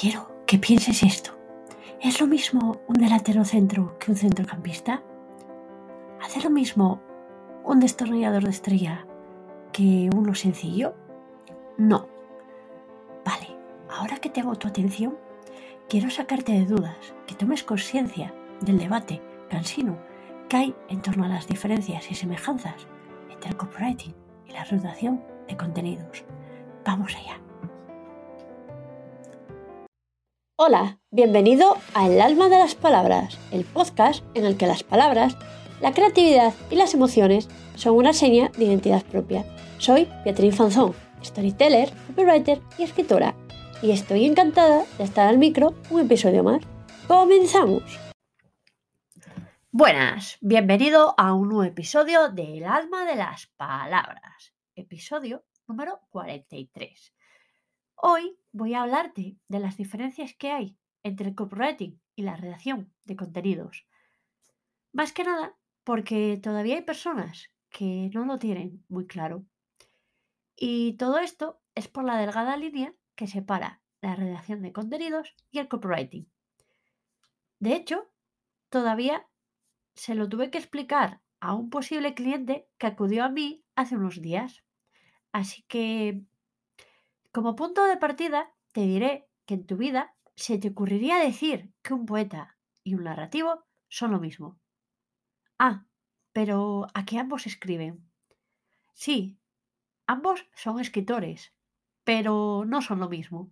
Quiero que pienses esto. ¿Es lo mismo un delantero centro que un centrocampista? ¿Hace lo mismo un destornillador de estrella que uno sencillo? No. Vale, ahora que tengo tu atención, quiero sacarte de dudas, que tomes conciencia del debate cansino que hay en torno a las diferencias y semejanzas entre el copywriting y la redacción de contenidos. Vamos allá. Hola, bienvenido a El alma de las palabras, el podcast en el que las palabras, la creatividad y las emociones son una seña de identidad propia. Soy Beatriz Fanzón, storyteller, copywriter y escritora, y estoy encantada de estar al micro un episodio más. ¡Comenzamos! Buenas, bienvenido a un nuevo episodio de El alma de las palabras, episodio número 43. Hoy voy a hablarte de las diferencias que hay entre el copywriting y la redacción de contenidos. Más que nada porque todavía hay personas que no lo tienen muy claro. Y todo esto es por la delgada línea que separa la redacción de contenidos y el copywriting. De hecho, todavía se lo tuve que explicar a un posible cliente que acudió a mí hace unos días. Así que como punto de partida, te diré que en tu vida se te ocurriría decir que un poeta y un narrativo son lo mismo. Ah, pero ¿a qué ambos escriben? Sí, ambos son escritores, pero no son lo mismo.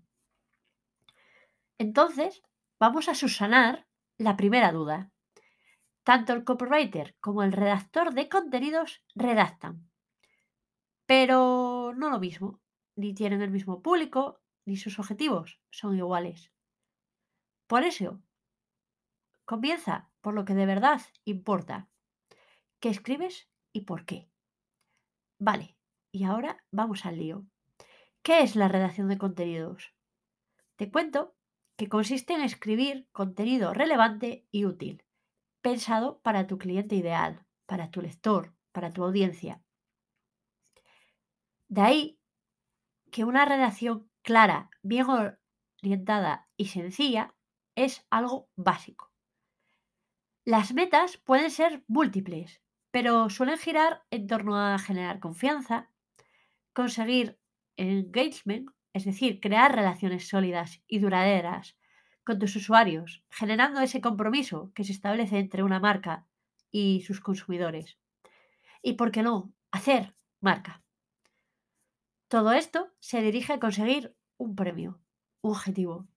Entonces, vamos a subsanar la primera duda. Tanto el copywriter como el redactor de contenidos redactan, pero no lo mismo ni tienen el mismo público, ni sus objetivos son iguales. Por eso, comienza por lo que de verdad importa. ¿Qué escribes y por qué? Vale, y ahora vamos al lío. ¿Qué es la redacción de contenidos? Te cuento que consiste en escribir contenido relevante y útil, pensado para tu cliente ideal, para tu lector, para tu audiencia. De ahí que una redacción clara, bien orientada y sencilla es algo básico. Las metas pueden ser múltiples, pero suelen girar en torno a generar confianza, conseguir engagement, es decir, crear relaciones sólidas y duraderas con tus usuarios, generando ese compromiso que se establece entre una marca y sus consumidores. Y, ¿por qué no?, hacer marca. Todo esto se dirige a conseguir un premio, un objetivo.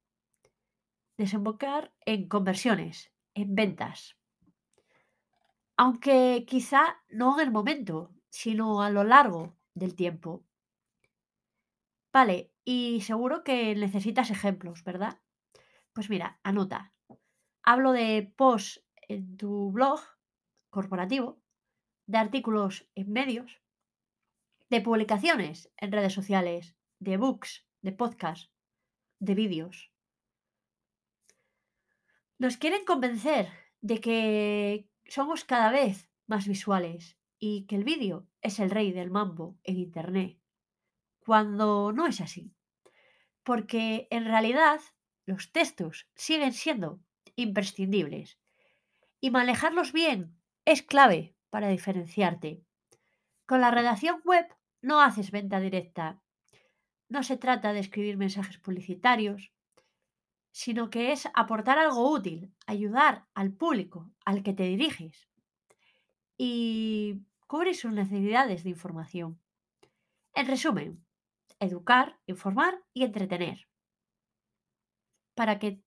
Desembocar en conversiones, en ventas. Aunque quizá no en el momento, sino a lo largo del tiempo. Vale, y seguro que necesitas ejemplos, ¿verdad? Pues mira, anota. Hablo de posts en tu blog corporativo, de artículos en medios, de publicaciones en redes sociales, de books, de podcasts, de vídeos. Nos quieren convencer de que somos cada vez más visuales y que el vídeo es el rey del mambo en Internet, cuando no es así. Porque en realidad los textos siguen siendo imprescindibles y manejarlos bien es clave para diferenciarte. Con la redacción web no haces venta directa. No se trata de escribir mensajes publicitarios, sino que es aportar algo útil, ayudar al público al que te diriges y cubrir sus necesidades de información. En resumen, educar, informar y entretener. Para que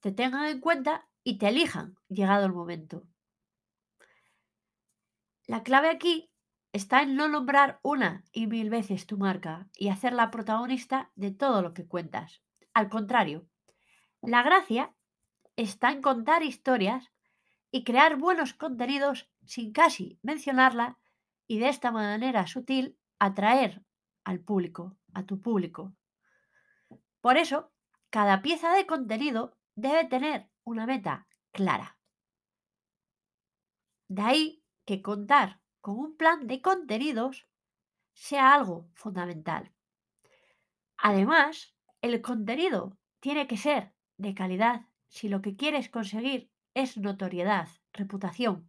te tengan en cuenta y te elijan llegado el momento. La clave aquí está en no nombrar una y mil veces tu marca y hacerla protagonista de todo lo que cuentas. Al contrario, la gracia está en contar historias y crear buenos contenidos sin casi mencionarla y de esta manera sutil atraer al público, a tu público. Por eso, cada pieza de contenido debe tener una meta clara. De ahí que contar con un plan de contenidos sea algo fundamental. Además, el contenido tiene que ser de calidad si lo que quieres conseguir es notoriedad, reputación.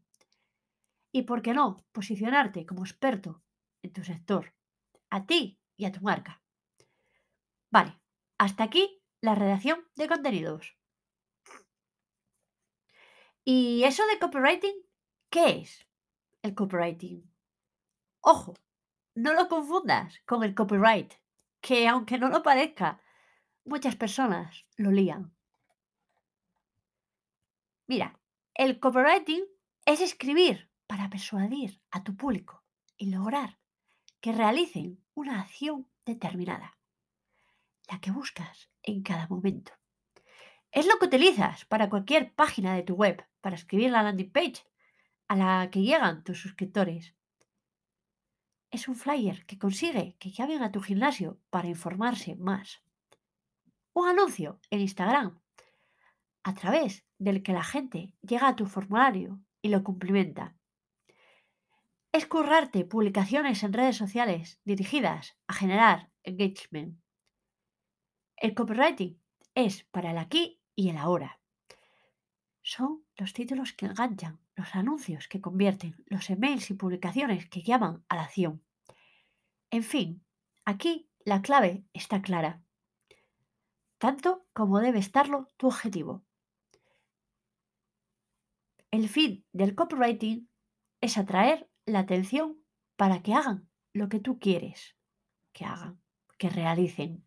Y, ¿por qué no?, posicionarte como experto en tu sector, a ti y a tu marca. Vale, hasta aquí la redacción de contenidos. ¿Y eso de copywriting? ¿Qué es el copywriting? Ojo, no lo confundas con el copyright, que aunque no lo parezca, muchas personas lo lían. Mira, el copywriting es escribir para persuadir a tu público y lograr que realicen una acción determinada, la que buscas en cada momento. Es lo que utilizas para cualquier página de tu web, para escribir la landing page a la que llegan tus suscriptores. Es un flyer que consigue que llamen a tu gimnasio para informarse más. Un anuncio en Instagram a través del que la gente llega a tu formulario y lo cumplimenta. Es currarte publicaciones en redes sociales dirigidas a generar engagement. El copywriting es para el aquí y el ahora. Son los títulos que enganchan, los anuncios que convierten, los emails y publicaciones que llaman a la acción. En fin, aquí la clave está clara, tanto como debe estarlo tu objetivo. El fin del copywriting es atraer la atención para que hagan lo que tú quieres que hagan, que realicen.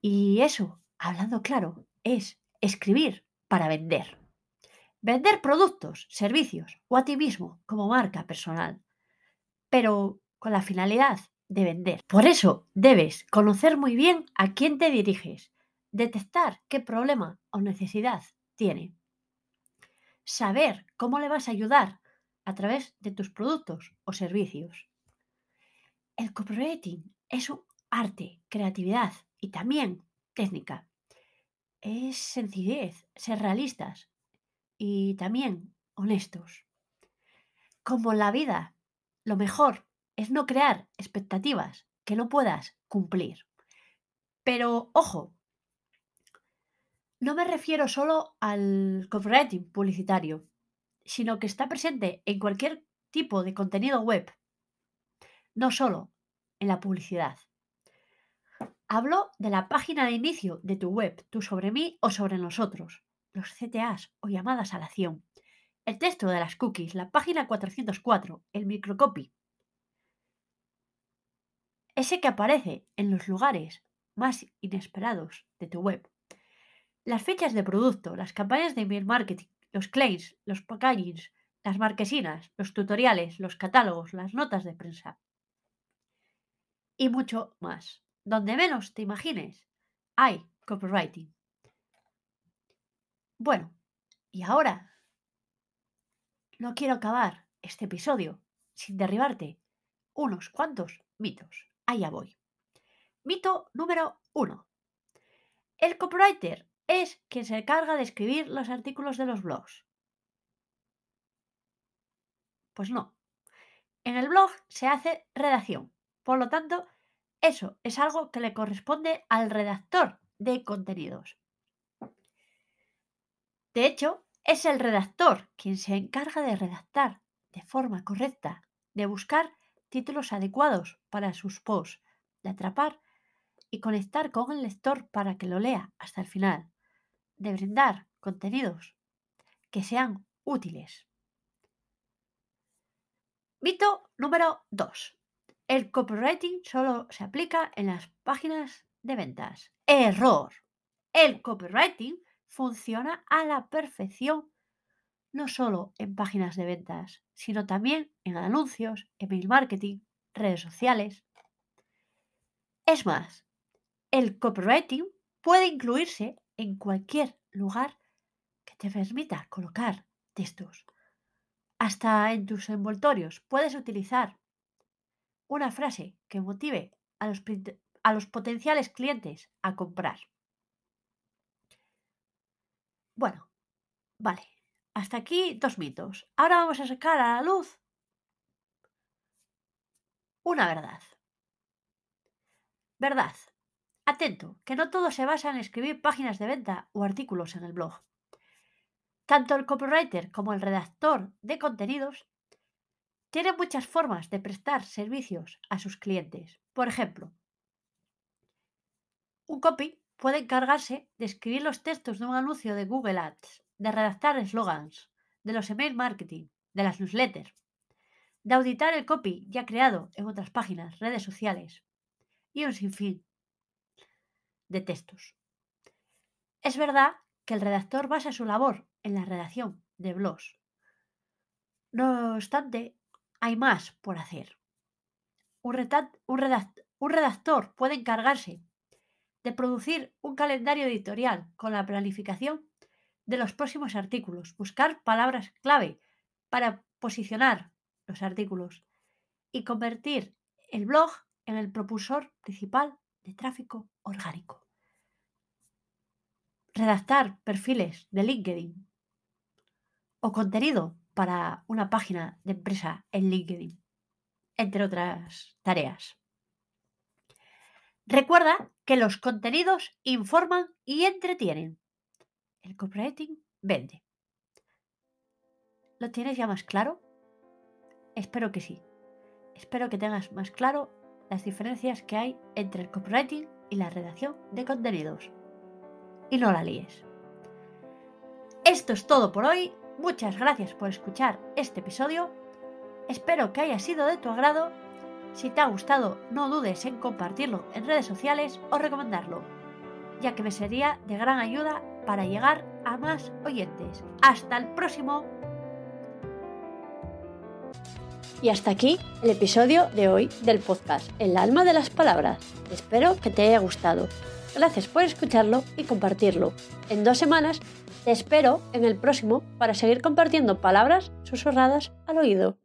Y eso, hablando claro, es escribir para vender. Vender productos, servicios o a ti mismo como marca personal, pero con la finalidad de vender. Por eso debes conocer muy bien a quién te diriges, detectar qué problema o necesidad tiene saber cómo le vas a ayudar a través de tus productos o servicios. El copywriting es un arte, creatividad y también técnica. Es sencillez, ser realistas y también honestos. Como en la vida, lo mejor es no crear expectativas que no puedas cumplir. Pero ojo, no me refiero solo al copywriting publicitario, sino que está presente en cualquier tipo de contenido web, no solo en la publicidad. Hablo de la página de inicio de tu web, tú sobre mí o sobre nosotros, los CTAs o llamadas a la acción, el texto de las cookies, la página 404, el microcopy. Ese que aparece en los lugares más inesperados de tu web. Las fechas de producto, las campañas de email marketing, los claims, los packagings, las marquesinas, los tutoriales, los catálogos, las notas de prensa. Y mucho más. Donde menos te imagines, hay copywriting. Bueno, y ahora no quiero acabar este episodio sin derribarte unos cuantos mitos. Allá voy. Mito número uno. El copywriter es quien se encarga de escribir los artículos de los blogs. Pues no. En el blog se hace redacción. Por lo tanto, eso es algo que le corresponde al redactor de contenidos. De hecho, es el redactor quien se encarga de redactar de forma correcta, de buscar títulos adecuados para sus posts, de atrapar y conectar con el lector para que lo lea hasta el final de brindar contenidos que sean útiles. Mito número 2. El copywriting solo se aplica en las páginas de ventas. Error. El copywriting funciona a la perfección no solo en páginas de ventas, sino también en anuncios, email marketing, redes sociales. Es más, el copywriting puede incluirse en cualquier lugar que te permita colocar textos. Hasta en tus envoltorios puedes utilizar una frase que motive a los, a los potenciales clientes a comprar. Bueno, vale. Hasta aquí dos mitos. Ahora vamos a sacar a la luz una verdad. Verdad. Atento, que no todo se basa en escribir páginas de venta o artículos en el blog. Tanto el copywriter como el redactor de contenidos tienen muchas formas de prestar servicios a sus clientes. Por ejemplo, un copy puede encargarse de escribir los textos de un anuncio de Google Ads, de redactar eslogans, de los email marketing, de las newsletters, de auditar el copy ya creado en otras páginas, redes sociales y un sinfín de textos. Es verdad que el redactor basa su labor en la redacción de blogs. No obstante, hay más por hacer. Un, un redactor puede encargarse de producir un calendario editorial con la planificación de los próximos artículos, buscar palabras clave para posicionar los artículos y convertir el blog en el propulsor principal de tráfico orgánico. Redactar perfiles de LinkedIn o contenido para una página de empresa en LinkedIn, entre otras tareas. Recuerda que los contenidos informan y entretienen. El copywriting vende. ¿Lo tienes ya más claro? Espero que sí. Espero que tengas más claro las diferencias que hay entre el copywriting y la redacción de contenidos. Y no la líes. Esto es todo por hoy. Muchas gracias por escuchar este episodio. Espero que haya sido de tu agrado si te ha gustado, no dudes en compartirlo en redes sociales o recomendarlo, ya que me sería de gran ayuda para llegar a más oyentes. Hasta el próximo. Y hasta aquí el episodio de hoy del podcast El alma de las palabras. Espero que te haya gustado. Gracias por escucharlo y compartirlo. En dos semanas te espero en el próximo para seguir compartiendo palabras susurradas al oído.